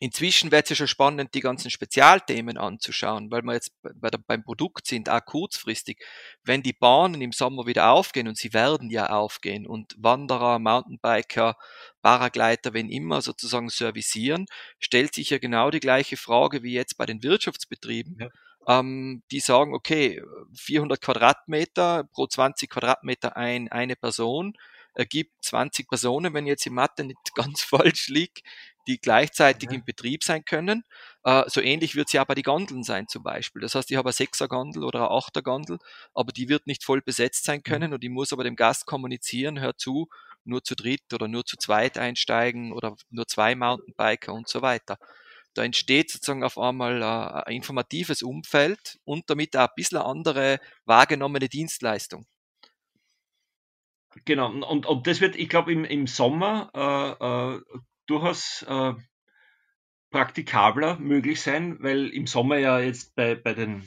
Inzwischen wird es ja schon spannend, die ganzen Spezialthemen anzuschauen, weil wir jetzt bei der, beim Produkt sind, auch kurzfristig. Wenn die Bahnen im Sommer wieder aufgehen, und sie werden ja aufgehen, und Wanderer, Mountainbiker, Paragleiter, wenn immer sozusagen servicieren, stellt sich ja genau die gleiche Frage wie jetzt bei den Wirtschaftsbetrieben. Ja. Ähm, die sagen, okay, 400 Quadratmeter pro 20 Quadratmeter ein, eine Person ergibt 20 Personen, wenn jetzt die Mathe nicht ganz falsch liegt, die gleichzeitig ja. im Betrieb sein können. Äh, so ähnlich wird es ja bei den Gondeln sein zum Beispiel. Das heißt, ich habe eine Sechser-Gondel oder eine Achter-Gondel, aber die wird nicht voll besetzt sein können mhm. und ich muss aber dem Gast kommunizieren, hör zu, nur zu dritt oder nur zu zweit einsteigen oder nur zwei Mountainbiker und so weiter. Da entsteht sozusagen auf einmal äh, ein informatives Umfeld und damit auch ein bisschen andere wahrgenommene Dienstleistung. Genau, und, und das wird, ich glaube, im, im Sommer äh, äh, durchaus äh, praktikabler möglich sein, weil im Sommer ja jetzt bei, bei, den,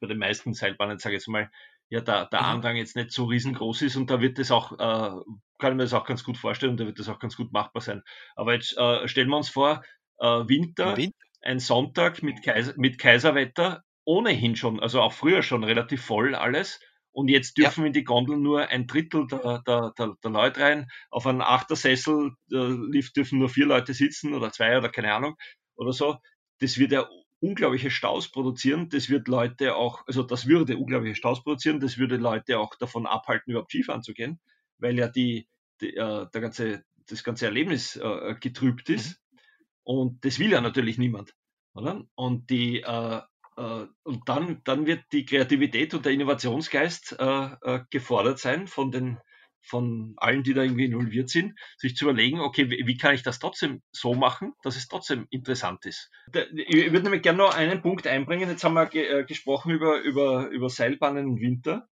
bei den meisten Seilbahnen, sage ich jetzt mal, ja der, der mhm. Andrang jetzt nicht so riesengroß ist und da wird es auch, äh, kann ich mir das auch ganz gut vorstellen und da wird das auch ganz gut machbar sein. Aber jetzt äh, stellen wir uns vor, äh, Winter, Winter, ein Sonntag mit, Kaiser, mit Kaiserwetter, ohnehin schon, also auch früher schon relativ voll alles und jetzt dürfen ja. in die Gondel nur ein Drittel der, der, der, der Leute rein. Auf einem Achtersessel äh, dürfen nur vier Leute sitzen oder zwei oder keine Ahnung oder so. Das wird ja unglaubliche Staus produzieren. Das wird Leute auch, also das würde unglaubliche Staus produzieren. Das würde Leute auch davon abhalten, überhaupt Skifahren zu gehen, weil ja die, die äh, der ganze, das ganze Erlebnis äh, getrübt ist. Mhm. Und das will ja natürlich niemand. Oder? Und die, äh, und dann, dann wird die Kreativität und der Innovationsgeist äh, äh, gefordert sein von den von allen, die da irgendwie involviert sind, sich zu überlegen, okay, wie, kann ich das trotzdem so machen, dass es trotzdem interessant ist. Ich würde nämlich gerne noch einen Punkt einbringen. Jetzt haben wir ge gesprochen über, über, über Seilbahnen im Winter,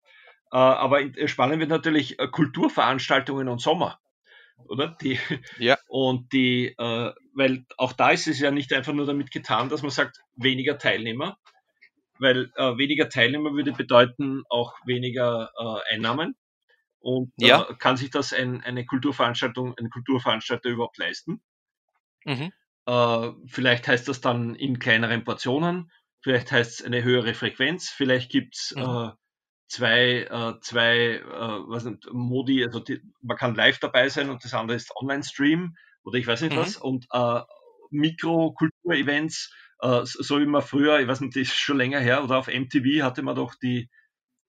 aber spannend wird natürlich Kulturveranstaltungen und Sommer oder? Die, ja. Und die, äh, weil auch da ist es ja nicht einfach nur damit getan, dass man sagt, weniger Teilnehmer, weil äh, weniger Teilnehmer würde bedeuten auch weniger äh, Einnahmen. Und äh, ja. kann sich das ein, eine Kulturveranstaltung, ein Kulturveranstalter überhaupt leisten? Mhm. Äh, vielleicht heißt das dann in kleineren Portionen, vielleicht heißt es eine höhere Frequenz, vielleicht gibt es mhm. Äh, zwei, äh, zwei was nicht, Modi, also die, man kann live dabei sein und das andere ist Online-Stream oder ich weiß nicht mhm. was und Mikrokultur-Events so wie man früher, ich weiß nicht, das ist schon länger her, oder auf MTV hatte man doch die,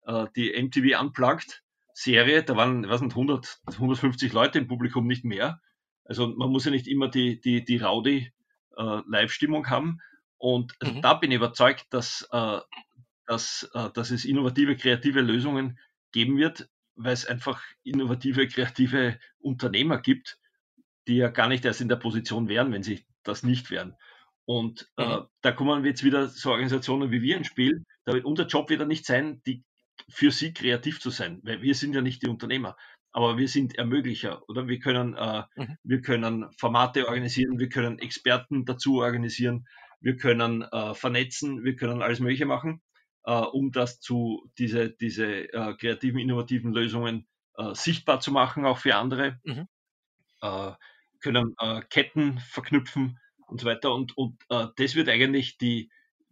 äh, die MTV Unplugged Serie, da waren, ich weiß nicht, 100, 150 Leute im Publikum, nicht mehr. Also man muss ja nicht immer die, die, die Rowdy äh, Live-Stimmung haben. Und mhm. da bin ich überzeugt, dass, äh, dass, äh, dass es innovative, kreative Lösungen geben wird, weil es einfach innovative, kreative Unternehmer gibt, die ja gar nicht erst in der Position wären, wenn sie das nicht wären. Und äh, mhm. äh, da kommen jetzt wieder so Organisationen wie wir ins Spiel. Da wird unser Job wieder nicht sein, die für sie kreativ zu sein, weil wir sind ja nicht die Unternehmer, aber wir sind Ermöglicher, oder? Wir können, äh, mhm. wir können Formate organisieren, wir können Experten dazu organisieren, wir können äh, vernetzen, wir können alles Mögliche machen, äh, um das zu, diese, diese äh, kreativen, innovativen Lösungen sichtbar zu machen, auch für andere. Mhm. Können Ketten verknüpfen, und so weiter. Und, und äh, das wird eigentlich die,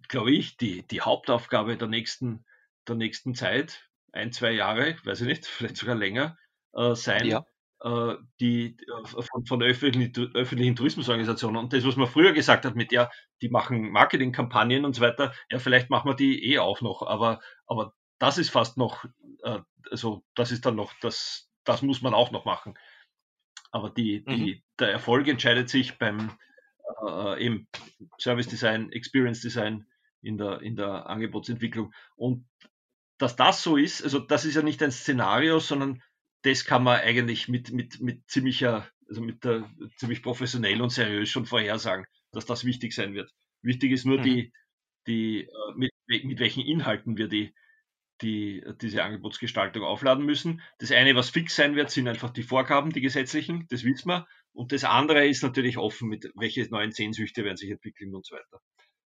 glaube ich, die, die Hauptaufgabe der nächsten, der nächsten Zeit, ein, zwei Jahre, weiß ich nicht, vielleicht sogar länger äh, sein, ja. äh, die äh, von, von öffentlichen, öffentlichen Tourismusorganisationen. Und das, was man früher gesagt hat, mit ja, die machen Marketingkampagnen und so weiter, ja, vielleicht machen wir die eh auch noch, aber, aber das ist fast noch, äh, also das ist dann noch, das, das muss man auch noch machen. Aber die, die, mhm. der Erfolg entscheidet sich beim äh, eben Service Design, Experience Design in der, in der Angebotsentwicklung. Und dass das so ist, also das ist ja nicht ein Szenario, sondern das kann man eigentlich mit, mit, mit ziemlicher, also mit der ziemlich professionell und seriös schon vorhersagen, dass das wichtig sein wird. Wichtig ist nur mhm. die, die, äh, mit, mit welchen Inhalten wir die, die diese Angebotsgestaltung aufladen müssen. Das eine, was fix sein wird, sind einfach die Vorgaben, die gesetzlichen, das wissen wir. Und das andere ist natürlich offen, mit welche neuen Sehnsüchte werden sich entwickeln und so weiter.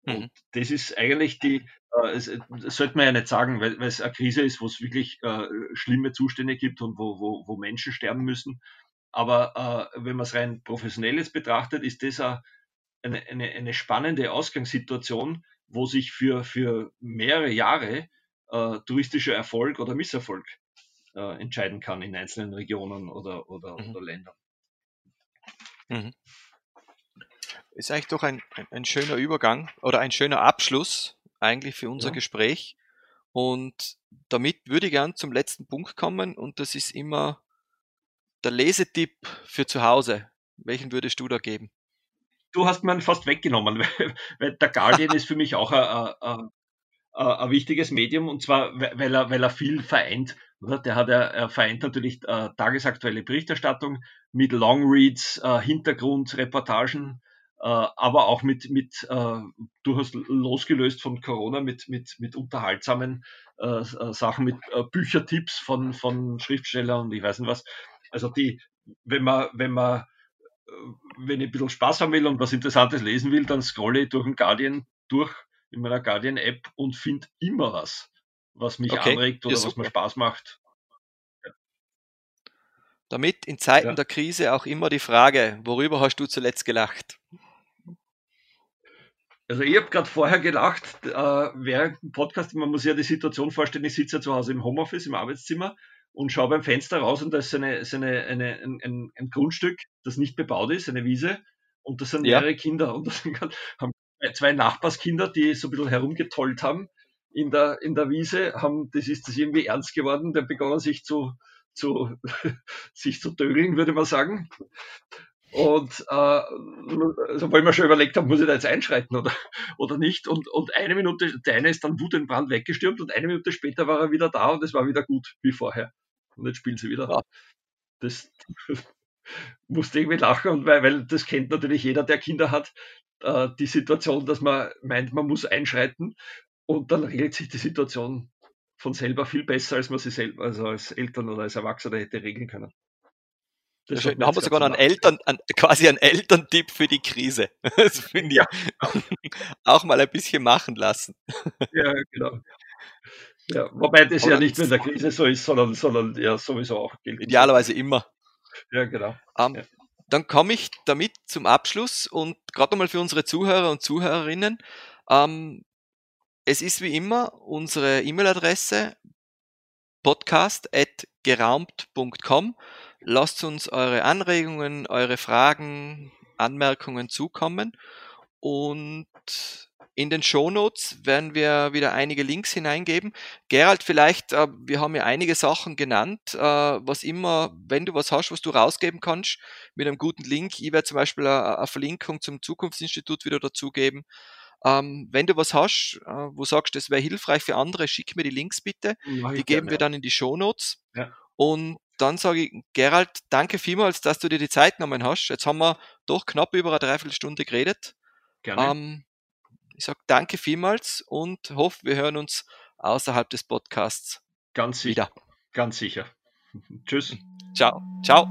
Mhm. Und das ist eigentlich die, äh, das, das sollte man ja nicht sagen, weil, weil es eine Krise ist, wo es wirklich äh, schlimme Zustände gibt und wo, wo, wo Menschen sterben müssen. Aber äh, wenn man es rein professionell jetzt betrachtet, ist das eine, eine, eine spannende Ausgangssituation, wo sich für, für mehrere Jahre äh, touristischer Erfolg oder Misserfolg äh, entscheiden kann in einzelnen Regionen oder, oder, mhm. oder Ländern. Mhm. Ist eigentlich doch ein, ein, ein, schöner Übergang oder ein schöner Abschluss eigentlich für unser ja. Gespräch. Und damit würde ich gern zum letzten Punkt kommen und das ist immer der Lesetipp für zu Hause. Welchen würdest du da geben? Du hast mir fast weggenommen, weil, weil der Guardian ist für mich auch ein, ein, äh, ein wichtiges Medium und zwar, weil er, weil er viel vereint. Oder? Der hat er, er vereint natürlich äh, tagesaktuelle Berichterstattung mit Longreads, äh, Hintergrundreportagen, äh, aber auch mit, mit äh, durchaus losgelöst von Corona, mit, mit, mit unterhaltsamen äh, äh Sachen, mit äh, Büchertipps von, von Schriftstellern und ich weiß nicht was. Also die, wenn man, wenn man äh, wenn ich ein bisschen Spaß haben will und was Interessantes lesen will, dann scrolle ich durch den Guardian durch in meiner Guardian-App und finde immer was, was mich okay. anregt oder ja, was mir Spaß macht. Damit in Zeiten ja. der Krise auch immer die Frage, worüber hast du zuletzt gelacht? Also ich habe gerade vorher gelacht, äh, während dem Podcast, man muss ja die Situation vorstellen, ich sitze ja zu Hause im Homeoffice, im Arbeitszimmer und schaue beim Fenster raus und da ist eine, ist eine, eine, ein, ein, ein Grundstück, das nicht bebaut ist, eine Wiese und das sind mehrere ja. Kinder und das haben zwei Nachbarskinder, die so ein bisschen herumgetollt haben in der, in der Wiese, haben, das ist das irgendwie ernst geworden, der begonnen sich zu, zu, sich zu dögeln, würde man sagen. Und äh, also weil wir schon überlegt haben, muss ich da jetzt einschreiten oder, oder nicht. Und, und eine Minute, der eine ist dann Wut in Brand weggestürmt und eine Minute später war er wieder da und es war wieder gut wie vorher. Und jetzt spielen sie wieder. Ja. Das musste irgendwie lachen, weil, weil das kennt natürlich jeder, der Kinder hat, äh, die Situation, dass man meint, man muss einschreiten und dann regelt sich die Situation von selber viel besser, als man sie selber, also als Eltern oder als Erwachsener hätte regeln können. Das da haben wir sogar einen Eltern, einen, quasi einen Elterntipp für die Krise. Das finde ich ja. auch mal ein bisschen machen lassen. Ja, genau. Ja, wobei das Aber ja nicht nur in der Krise so ist, sondern, sondern ja sowieso auch gilt. Idealerweise immer. Ja, genau. Ähm, ja dann komme ich damit zum Abschluss und gerade nochmal für unsere Zuhörer und Zuhörerinnen. Ähm, es ist wie immer unsere E-Mail-Adresse podcast.geraumt.com. Lasst uns eure Anregungen, eure Fragen, Anmerkungen zukommen und in den Shownotes werden wir wieder einige Links hineingeben. Gerald, vielleicht, äh, wir haben ja einige Sachen genannt, äh, was immer, wenn du was hast, was du rausgeben kannst, mit einem guten Link. Ich werde zum Beispiel eine, eine Verlinkung zum Zukunftsinstitut wieder dazugeben. Ähm, wenn du was hast, äh, wo sagst, das wäre hilfreich für andere, schick mir die Links bitte. Ja, die geben wir dann in die Shownotes. Ja. Und dann sage ich, Gerald, danke vielmals, dass du dir die Zeit genommen hast. Jetzt haben wir doch knapp über eine Dreiviertelstunde geredet. Gerne. Ähm, ich sage danke vielmals und hoffe, wir hören uns außerhalb des Podcasts ganz sicher. wieder. Ganz sicher. Tschüss. Ciao. Ciao.